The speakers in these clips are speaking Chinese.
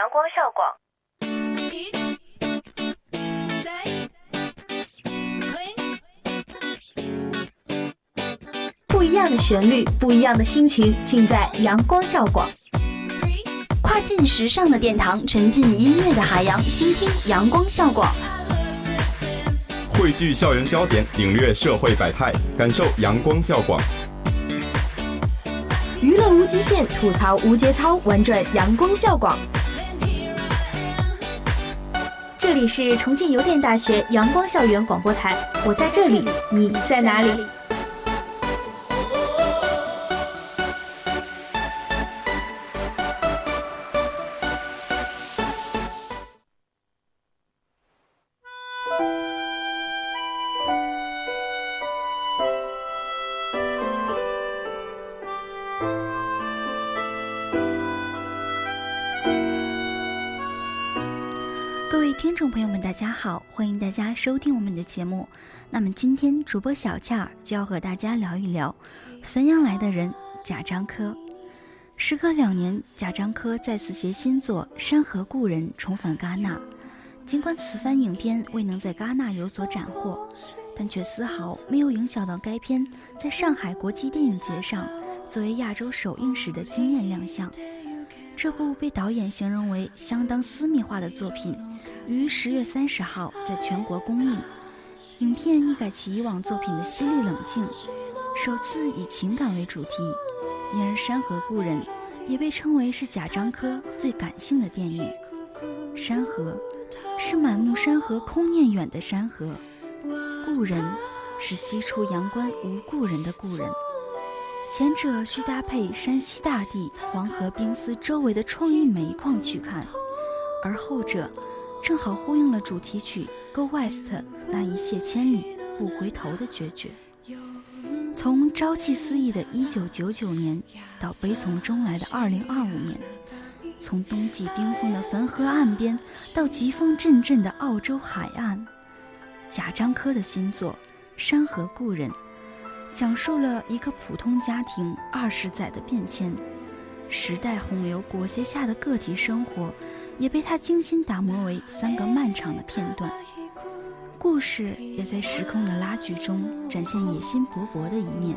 阳光校广。不一样的旋律，不一样的心情，尽在阳光校广。跨进时尚的殿堂，沉浸音乐的海洋，倾听阳光校广。汇聚校园焦点，领略社会百态，感受阳光校广。娱乐无极限，吐槽无节操，玩转阳光校广。这里是重庆邮电大学阳光校园广播台，我在这里，你在哪里？听众朋友们，大家好，欢迎大家收听我们的节目。那么今天主播小倩儿就要和大家聊一聊汾阳来的人贾樟柯。时隔两年，贾樟柯再次携新作《山河故人》重返戛纳。尽管此番影片未能在戛纳有所斩获，但却丝毫没有影响到该片在上海国际电影节上作为亚洲首映时的惊艳亮相。这部被导演形容为相当私密化的作品。于十月三十号在全国公映，影片一改其以往作品的犀利冷静，首次以情感为主题，因而《山河故人》也被称为是贾樟柯最感性的电影。山河是满目山河空念远的山河，故人是西出阳关无故人的故人。前者需搭配山西大地黄河冰丝周围的创意煤矿去看，而后者。正好呼应了主题曲《Go West》那一泻千里不回头的决绝。从朝气四溢的1999年到悲从中来的2025年，从冬季冰封的汾河岸边到疾风阵阵的澳洲海岸，贾樟柯的新作《山河故人》讲述了一个普通家庭二十载的变迁，时代洪流裹挟下的个体生活。也被他精心打磨为三个漫长的片段，故事也在时空的拉锯中展现野心勃勃的一面。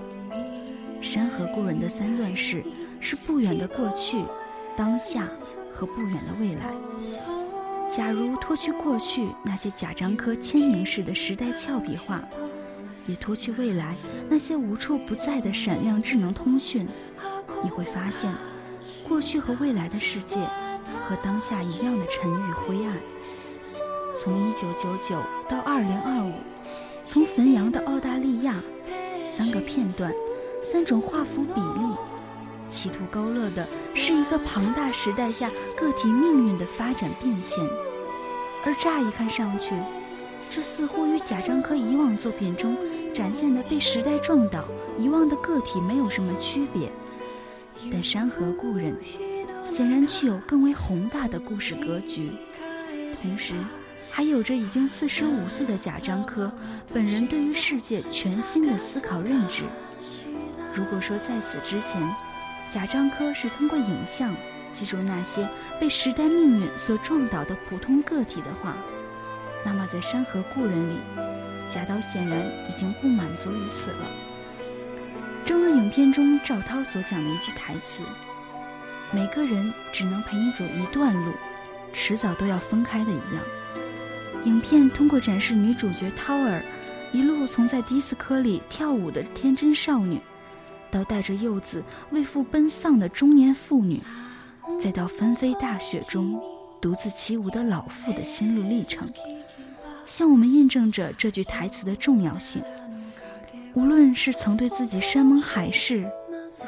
山河故人的三段式是不远的过去、当下和不远的未来。假如脱去过去那些贾樟柯签名式的时代俏皮话，也脱去未来那些无处不在的闪亮智能通讯，你会发现，过去和未来的世界。和当下一样的沉郁灰暗。从一九九九到二零二五，从汾阳到澳大利亚，三个片段，三种画幅比例，企图勾勒的是一个庞大时代下个体命运的发展变迁。而乍一看上去，这似乎与贾樟柯以往作品中展现的被时代撞倒、遗忘的个体没有什么区别。但山河故人。显然具有更为宏大的故事格局，同时，还有着已经四十五岁的贾樟柯本人对于世界全新的思考认知。如果说在此之前，贾樟柯是通过影像记住那些被时代命运所撞倒的普通个体的话，那么在《山河故人》里，贾导显然已经不满足于此了。正如影片中赵涛所讲的一句台词。每个人只能陪你走一段路，迟早都要分开的一样。影片通过展示女主角涛儿，一路从在迪斯科里跳舞的天真少女，到带着幼子为父奔丧的中年妇女，再到纷飞大雪中独自起舞的老妇的心路历程，向我们印证着这句台词的重要性。无论是曾对自己山盟海誓。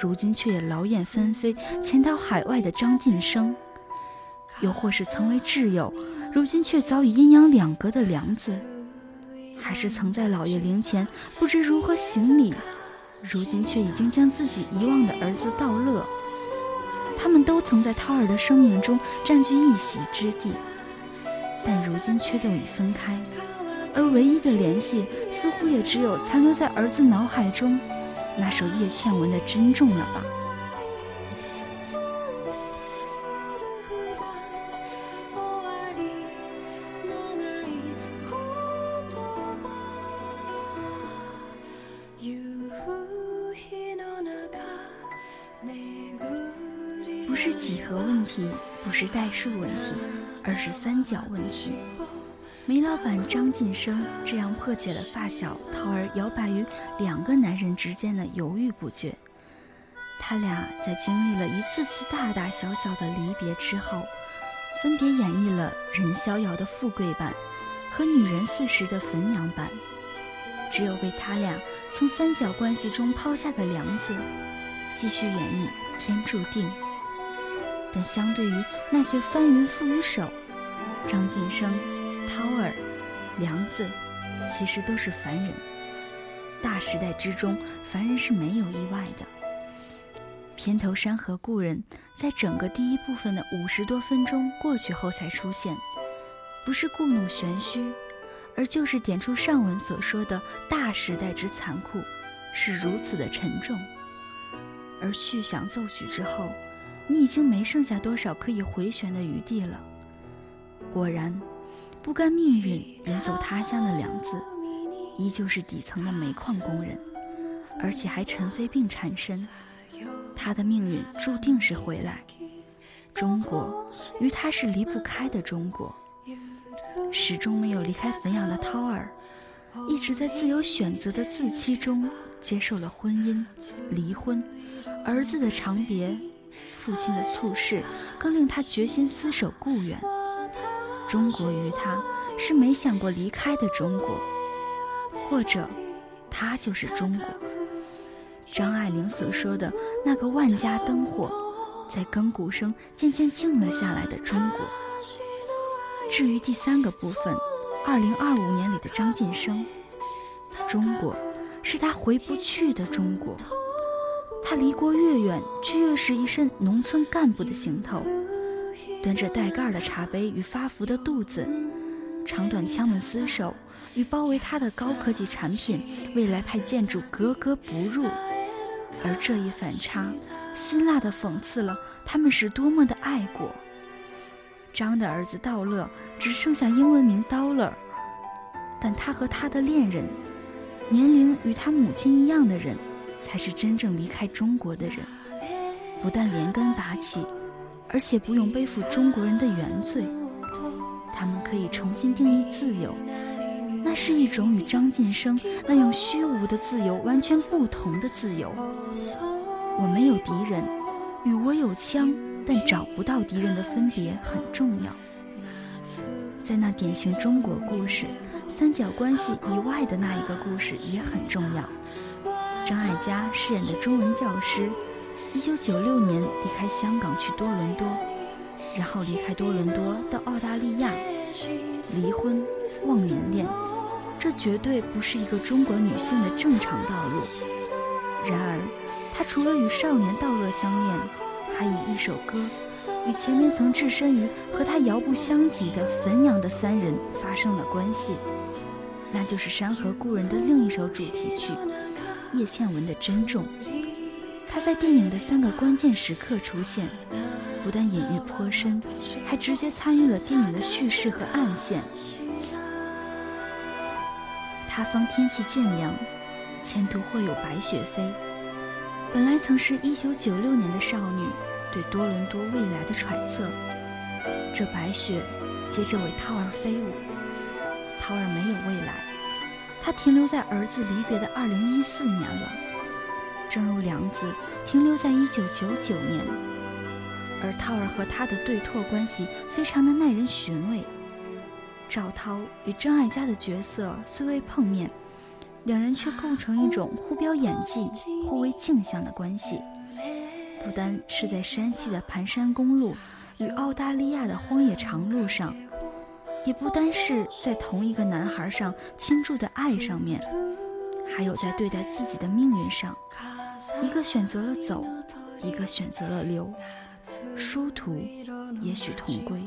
如今却也劳燕分飞，潜到海外的张晋生，又或是曾为挚友，如今却早已阴阳两隔的梁子，还是曾在老爷灵前不知如何行礼，如今却已经将自己遗忘的儿子道乐，他们都曾在涛儿的生命中占据一席之地，但如今却都已分开。而唯一的联系似乎也只有残留在儿子脑海中那首叶倩文的珍重了吧？不是几何问题不是代数问题而是三角问题。煤老板张晋生这样破解了发小涛儿摇摆于两个男人之间的犹豫不决。他俩在经历了一次次大大小小的离别之后，分别演绎了任逍遥的富贵版和女人四十的汾阳版。只有被他俩从三角关系中抛下的梁子，继续演绎天注定。但相对于那些翻云覆雨手，张晋生。涛儿、梁子，其实都是凡人。大时代之中，凡人是没有意外的。片头山河故人，在整个第一部分的五十多分钟过去后才出现，不是故弄玄虚，而就是点出上文所说的大时代之残酷，是如此的沉重。而续响奏曲之后，你已经没剩下多少可以回旋的余地了。果然。不甘命运远走他乡的梁子，依旧是底层的煤矿工人，而且还尘肺病缠身。他的命运注定是回来。中国与他是离不开的中国，始终没有离开汾阳的涛儿，一直在自由选择的自欺中接受了婚姻、离婚、儿子的长别、父亲的猝逝，更令他决心厮守故园。中国于他是没想过离开的中国，或者，他就是中国。张爱玲所说的那个万家灯火，在更鼓声渐渐静了下来的中国。至于第三个部分，二零二五年里的张晋生，中国是他回不去的中国。他离国越远，却越是一身农村干部的行头。端着带盖的茶杯与发福的肚子，长短枪们厮守，与包围他的高科技产品、未来派建筑格格不入。而这一反差，辛辣地讽刺了他们是多么的爱国。张的儿子道乐只剩下英文名 Dollar，但他和他的恋人，年龄与他母亲一样的人，才是真正离开中国的人。不但连根拔起。而且不用背负中国人的原罪，他们可以重新定义自由，那是一种与张晋生那样虚无的自由完全不同的自由。我没有敌人，与我有枪但找不到敌人的分别很重要。在那典型中国故事三角关系以外的那一个故事也很重要。张艾嘉饰演的中文教师。一九九六年离开香港去多伦多，然后离开多伦多到澳大利亚，离婚、忘年恋，这绝对不是一个中国女性的正常道路。然而，她除了与少年道乐相恋，还以一首歌与前面曾置身于和她遥不相及的汾阳的三人发生了关系，那就是《山河故人》的另一首主题曲——叶倩文的《珍重》。他在电影的三个关键时刻出现，不但隐喻颇深，还直接参与了电影的叙事和暗线。他方天气渐凉，前途会有白雪飞。本来曾是一九九六年的少女对多伦多未来的揣测，这白雪接着为涛儿飞舞。涛儿没有未来，他停留在儿子离别的二零一四年了。正如梁子停留在一九九九年，而涛儿和他的对拓关系非常的耐人寻味。赵涛与张艾嘉的角色虽未碰面，两人却构成一种互飙演技、互为镜像的关系。不单是在山西的盘山公路与澳大利亚的荒野长路上，也不单是在同一个男孩上倾注的爱上面。还有在对待自己的命运上，一个选择了走，一个选择了留，殊途也许同归。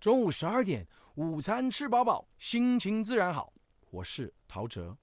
中午十二点，午餐吃饱饱，心情自然好。我是陶喆。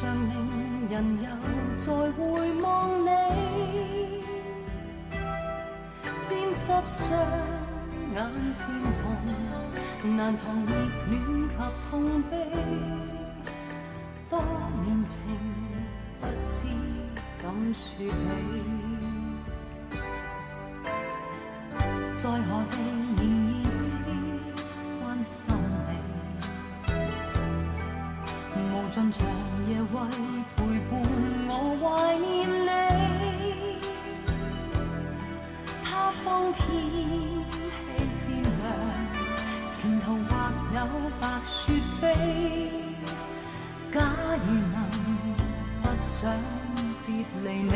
常令人又再回望你，沾湿双眼渐红，难藏热恋及痛悲，多年情不知怎说起，再何定？白雪飞，假如能不想别离你，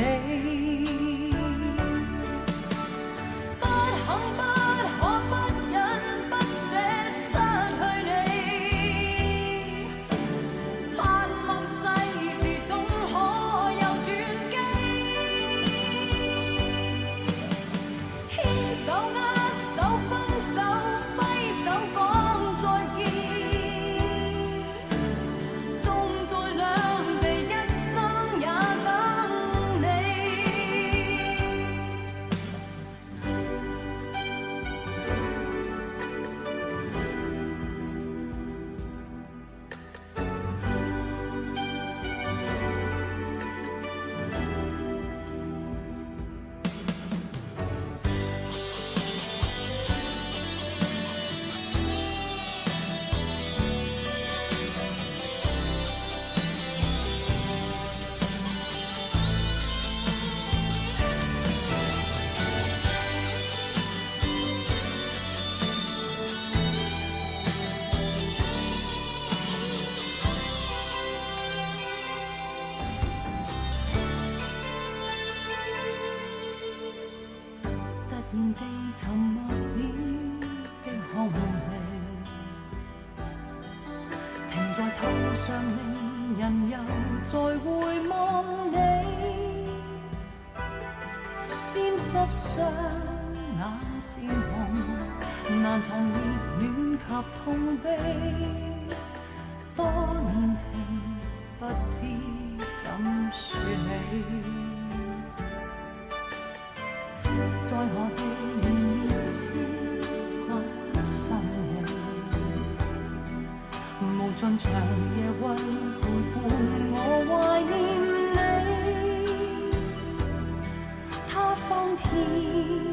常令人又再回望你，沾湿双眼渐红，难藏热恋及痛悲。多年情不知怎说起，在何地？尽长夜运陪伴我怀念你，他方天。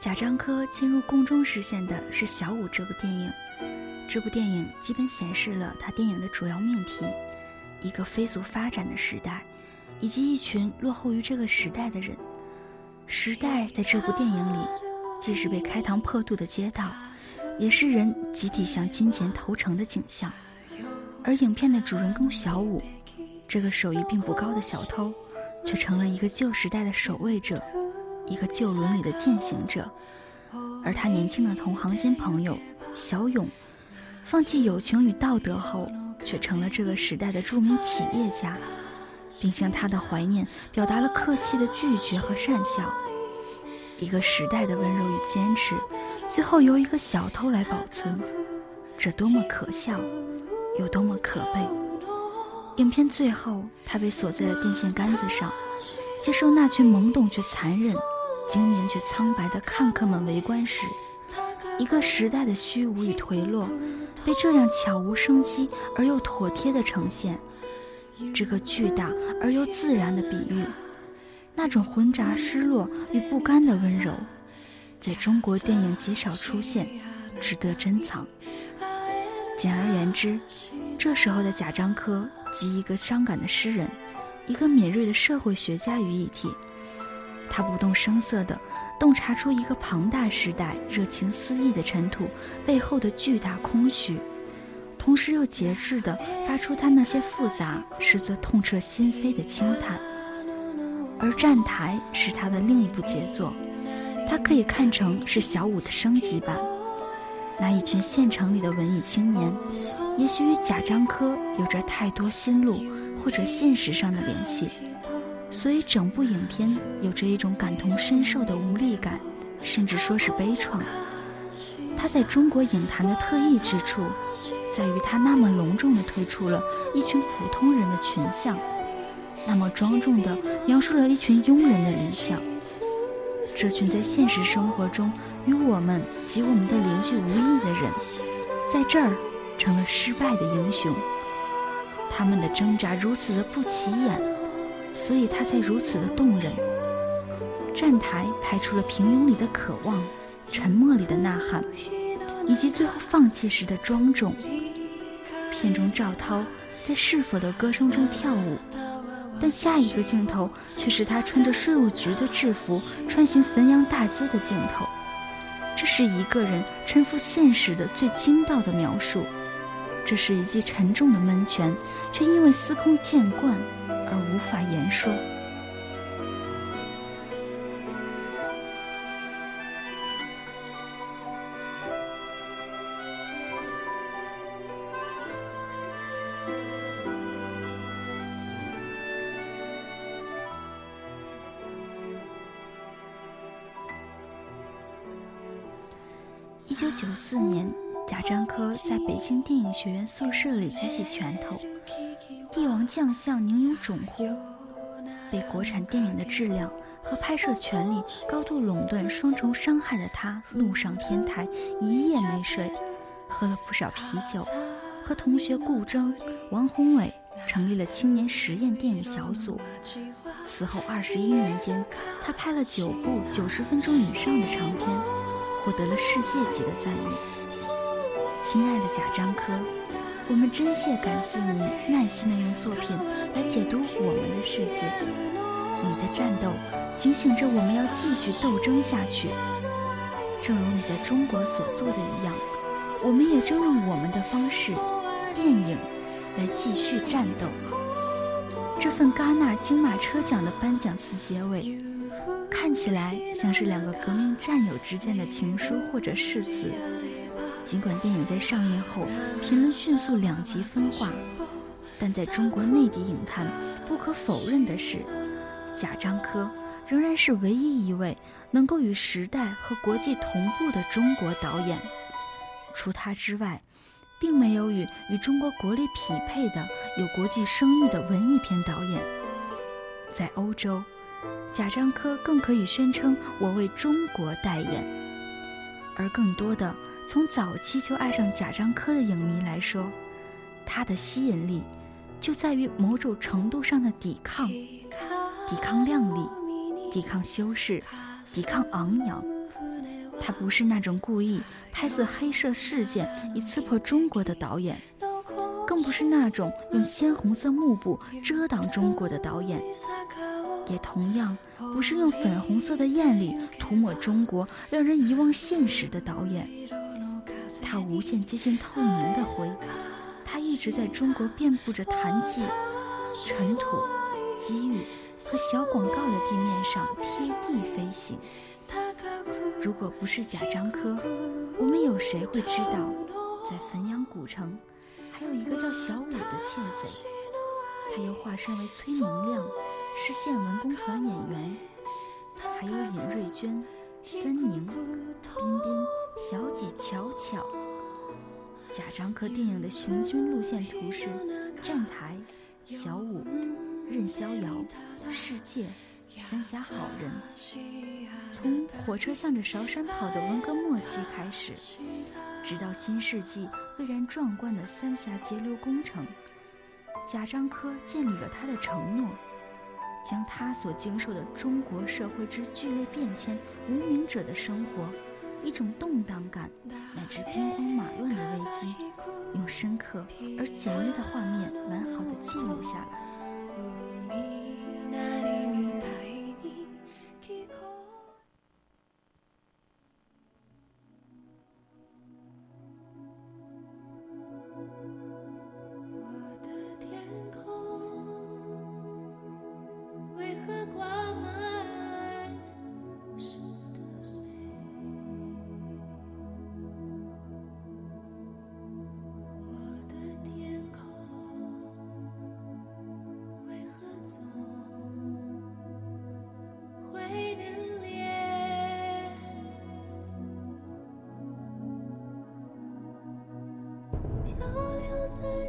贾樟柯进入宫中实现的是《小五》这部电影。这部电影基本显示了他电影的主要命题：一个飞速发展的时代，以及一群落后于这个时代的人。时代在这部电影里，既是被开膛破肚的街道，也是人集体向金钱投诚的景象。而影片的主人公小五，这个手艺并不高的小偷，却成了一个旧时代的守卫者，一个旧伦理的践行者。而他年轻的同行兼朋友小勇，放弃友情与道德后，却成了这个时代的著名企业家，并向他的怀念表达了客气的拒绝和善笑。一个时代的温柔与坚持，最后由一个小偷来保存，这多么可笑！有多么可悲！影片最后，他被锁在了电线杆子上，接受那群懵懂却残忍、精明却苍白的看客们围观时，一个时代的虚无与颓落，被这样悄无声息而又妥帖地呈现。这个巨大而又自然的比喻，那种混杂失落与不甘的温柔，在中国电影极少出现，值得珍藏。简而言之，这时候的贾樟柯集一个伤感的诗人，一个敏锐的社会学家于一体。他不动声色地洞察出一个庞大时代热情四溢的尘土背后的巨大空虚，同时又节制地发出他那些复杂实则痛彻心扉的轻叹。而《站台》是他的另一部杰作，它可以看成是小五的升级版。那一群县城里的文艺青年，也许与贾樟柯有着太多心路或者现实上的联系，所以整部影片有着一种感同身受的无力感，甚至说是悲怆。他在中国影坛的特异之处，在于他那么隆重地推出了一群普通人的群像，那么庄重地描述了一群庸人的理想。这群在现实生活中。与我们及我们的邻居无异的人，在这儿成了失败的英雄。他们的挣扎如此的不起眼，所以他才如此的动人。站台拍出了平庸里的渴望，沉默里的呐喊，以及最后放弃时的庄重。片中赵涛在是否的歌声中跳舞，但下一个镜头却是他穿着税务局的制服穿行汾阳大街的镜头。这是一个人臣服现实的最精到的描述，这是一记沉重的闷拳，却因为司空见惯而无法言说。一九九四年，贾樟柯在北京电影学院宿舍里举起拳头，王将相宁有种乎？被国产电影的质量和拍摄权利高度垄断双重伤害的他，怒上天台，一夜没睡，喝了不少啤酒，和同学顾铮、王宏伟成立了青年实验电影小组。此后二十一年间，他拍了九部九十分钟以上的长片。获得了世界级的赞誉，亲爱的贾樟柯，我们真切感谢您耐心的用作品来解读我们的世界。你的战斗警醒着我们要继续斗争下去，正如你在中国所做的一样，我们也正用我们的方式，电影，来继续战斗。这份戛纳金马车奖的颁奖词结尾。看起来像是两个革命战友之间的情书或者誓词。尽管电影在上映后评论迅速两极分化，但在中国内地影坛不可否认的是，贾樟柯仍然是唯一一位能够与时代和国际同步的中国导演。除他之外，并没有与与中国国力匹配的有国际声誉的文艺片导演。在欧洲。贾樟柯更可以宣称我为中国代言，而更多的从早期就爱上贾樟柯的影迷来说，他的吸引力就在于某种程度上的抵抗，抵抗靓丽，抵抗修饰，抵抗昂扬，他不是那种故意拍摄黑色事件以刺破中国的导演，更不是那种用鲜红色幕布遮挡中国的导演，也同样不是用粉红色的艳丽涂抹中国，让人遗忘现实的导演。他无限接近透明的灰，他一直在中国遍布着痰迹、尘土、机遇和小广告的地面上贴地飞行。如果不是贾樟柯，我们有谁会知道，在汾阳古城还有一个叫小五的窃贼？他又化身为崔明亮，是县文工团演员。还有尹瑞娟、森宁、彬彬、小几、巧巧。贾樟柯电影的行军路线图是：站台、小五、任逍遥、世界、三峡好人。从火车向着韶山跑的文革末期开始，直到新世纪蔚然壮观的三峡截流工程，贾樟柯建立了他的承诺，将他所经受的中国社会之剧烈变迁、无名者的生活，一种动荡感乃至兵荒马乱的危机，用深刻而简约的画面完好的记录下来。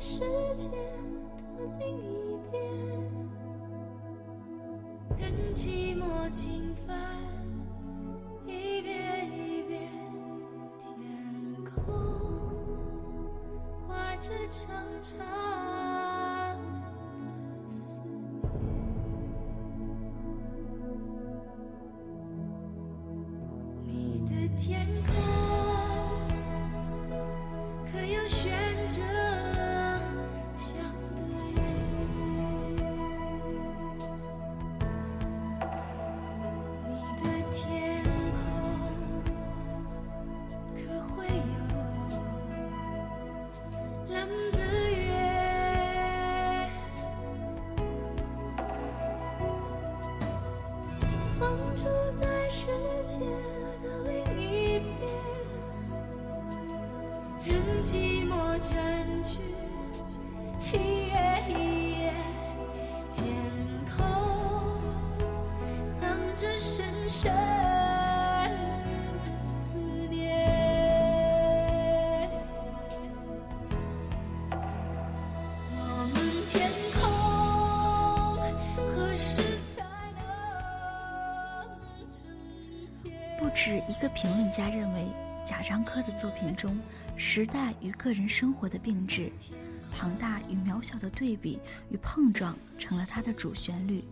世界的另一边，任寂寞侵犯，一遍一遍，天空画着长长的思念，你的天空止一个评论家认为，贾樟柯的作品中，时代与个人生活的并置，庞大与渺小的对比与碰撞成了他的主旋律。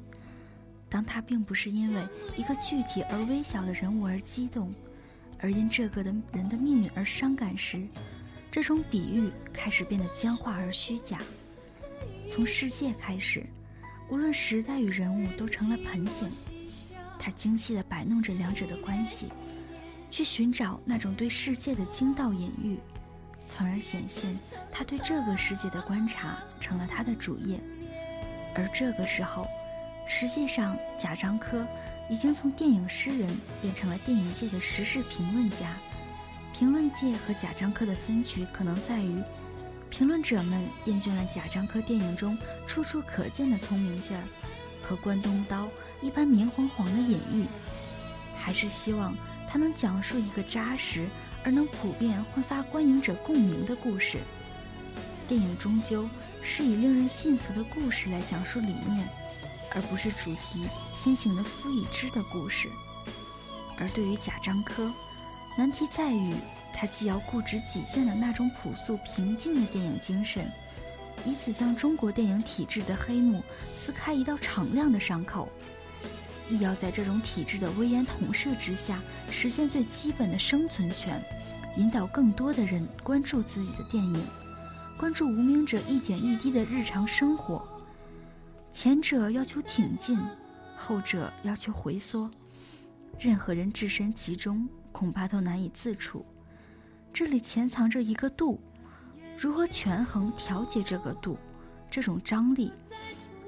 当他并不是因为一个具体而微小的人物而激动，而因这个的人的命运而伤感时，这种比喻开始变得僵化而虚假。从世界开始，无论时代与人物都成了盆景，他精细地摆弄着两者的关系。去寻找那种对世界的精道隐喻，从而显现他对这个世界的观察成了他的主业。而这个时候，实际上贾樟柯已经从电影诗人变成了电影界的时事评论家。评论界和贾樟柯的分歧可能在于，评论者们厌倦了贾樟柯电影中处处可见的聪明劲儿和关东刀一般明晃晃的隐喻，还是希望。他能讲述一个扎实而能普遍焕发观影者共鸣的故事。电影终究是以令人信服的故事来讲述理念，而不是主题先行的敷已知的故事。而对于贾樟柯，难题在于他既要固执己见的那种朴素平静的电影精神，以此将中国电影体制的黑幕撕开一道敞亮的伤口。亦要在这种体制的威严统摄之下，实现最基本的生存权，引导更多的人关注自己的电影，关注无名者一点一滴的日常生活。前者要求挺进，后者要求回缩。任何人置身其中，恐怕都难以自处。这里潜藏着一个度，如何权衡调节这个度，这种张力，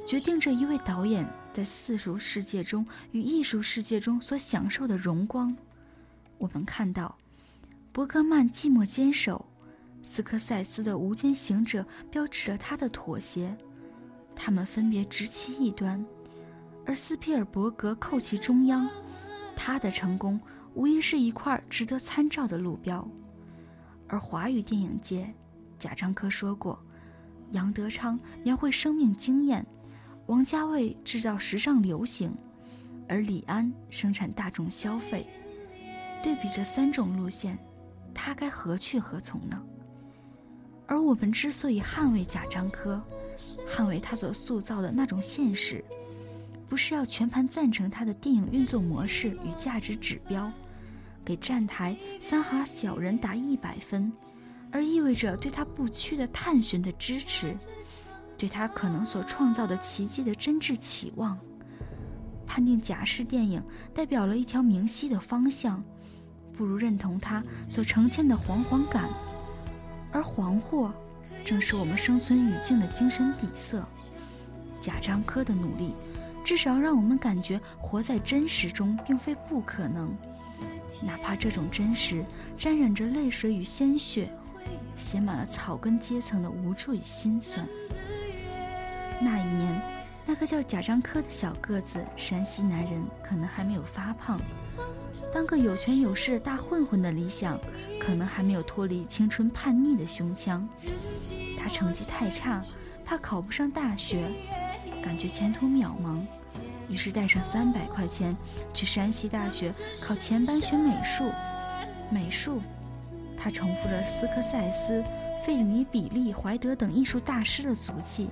决定着一位导演在世俗世界中与艺术世界中所享受的荣光。我们看到，伯格曼寂寞坚守，斯科塞斯的《无间行者》标志着他的妥协。他们分别执其一端，而斯皮尔伯格扣其中央。他的成功无疑是一块值得参照的路标。而华语电影界，贾樟柯说过，杨德昌描绘生命经验，王家卫制造时尚流行，而李安生产大众消费。对比这三种路线，他该何去何从呢？而我们之所以捍卫贾樟柯，捍卫他所塑造的那种现实，不是要全盘赞成他的电影运作模式与价值指标，给站台三哈小人打一百分，而意味着对他不屈的探寻的支持，对他可能所创造的奇迹的真挚期望。判定贾氏电影代表了一条明晰的方向，不如认同他所呈现的惶惶感，而惶惑。正是我们生存语境的精神底色。贾樟柯的努力，至少让我们感觉活在真实中并非不可能，哪怕这种真实沾染着泪水与鲜血，写满了草根阶层的无助与心酸。那一年，那个叫贾樟柯的小个子山西男人可能还没有发胖，当个有权有势的大混混的理想，可能还没有脱离青春叛逆的胸腔。他成绩太差，怕考不上大学，感觉前途渺茫，于是带上三百块钱去山西大学考前班学美术。美术，他重复了斯科塞斯、费里尼、比利、怀德等艺术大师的足迹。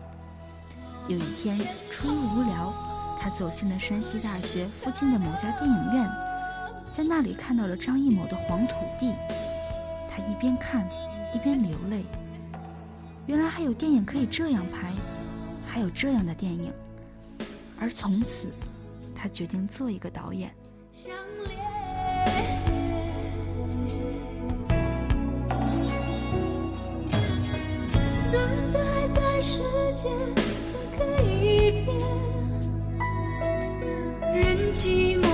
有一天，出于无聊，他走进了山西大学附近的某家电影院，在那里看到了张艺谋的《黄土地》，他一边看，一边流泪。原来还有电影可以这样拍，还有这样的电影，而从此，他决定做一个导演。等待在世界寂寞。